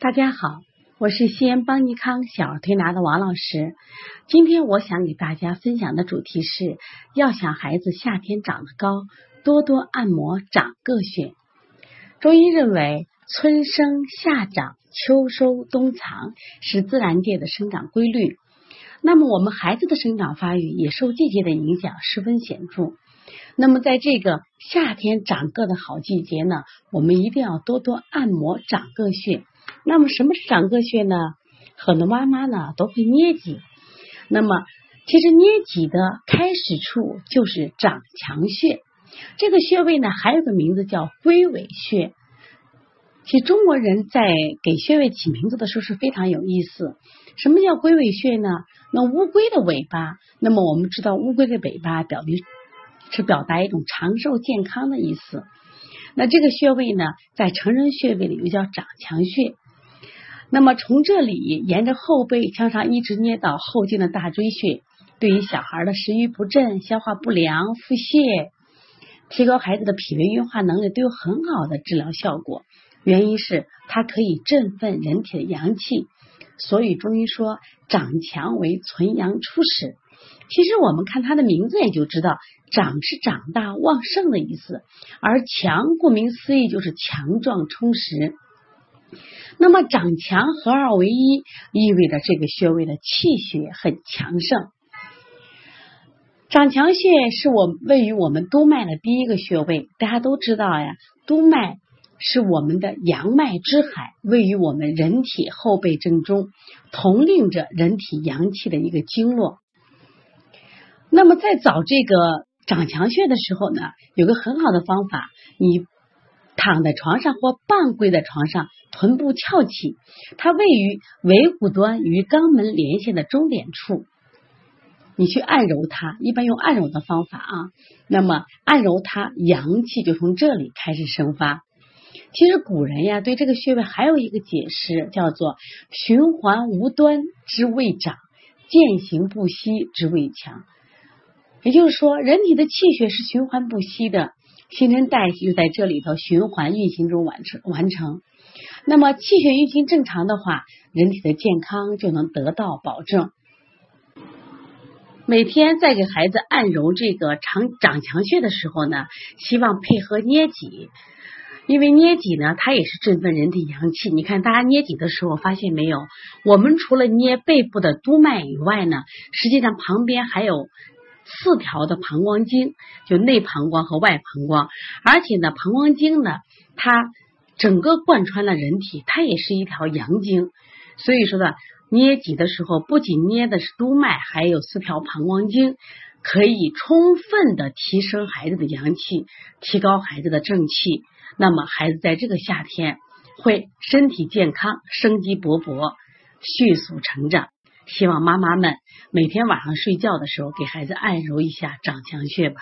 大家好，我是西安邦尼康小儿推拿的王老师。今天我想给大家分享的主题是要想孩子夏天长得高，多多按摩长个穴。中医认为，春生夏长，秋收冬藏是自然界的生长规律。那么，我们孩子的生长发育也受季节的影响十分显著。那么，在这个夏天长个的好季节呢，我们一定要多多按摩长个穴。那么什么是长个穴呢？很多妈妈呢都会捏脊。那么其实捏脊的开始处就是长强穴。这个穴位呢还有个名字叫龟尾穴。其实中国人在给穴位起名字的时候是非常有意思。什么叫龟尾穴呢？那乌龟的尾巴。那么我们知道乌龟的尾巴表明是表达一种长寿健康的意思。那这个穴位呢，在成人穴位里又叫长强穴。那么从这里沿着后背向上一直捏到后颈的大椎穴，对于小孩的食欲不振、消化不良、腹泻，提高孩子的脾胃运化能力都有很好的治疗效果。原因是它可以振奋人体的阳气，所以中医说长强为存阳初始。其实我们看它的名字也就知道，长是长大旺盛的意思，而强顾名思义就是强壮充实。那么长强合二为一，意味着这个穴位的气血很强盛。长强穴是我位于我们督脉的第一个穴位，大家都知道呀。督脉是我们的阳脉之海，位于我们人体后背正中，统领着人体阳气的一个经络。那么在找这个长强穴的时候呢，有个很好的方法，你躺在床上或半跪在床上。臀部翘起，它位于尾骨端与肛门连线的中点处。你去按揉它，一般用按揉的方法啊。那么按揉它，阳气就从这里开始生发。其实古人呀，对这个穴位还有一个解释，叫做循环无端之谓长，渐行不息之谓强。也就是说，人体的气血是循环不息的，新陈代谢就在这里头循环运行中完成完成。那么气血运行正常的话，人体的健康就能得到保证。每天在给孩子按揉这个长长强穴的时候呢，希望配合捏脊，因为捏脊呢，它也是振奋人体阳气。你看大家捏脊的时候，发现没有？我们除了捏背部的督脉以外呢，实际上旁边还有四条的膀胱经，就内膀胱和外膀胱，而且呢，膀胱经呢，它。整个贯穿了人体，它也是一条阳经，所以说呢，捏脊的时候不仅捏的是督脉，还有四条膀胱经，可以充分的提升孩子的阳气，提高孩子的正气。那么孩子在这个夏天会身体健康、生机勃勃、迅速成长。希望妈妈们每天晚上睡觉的时候给孩子按揉一下掌强穴吧。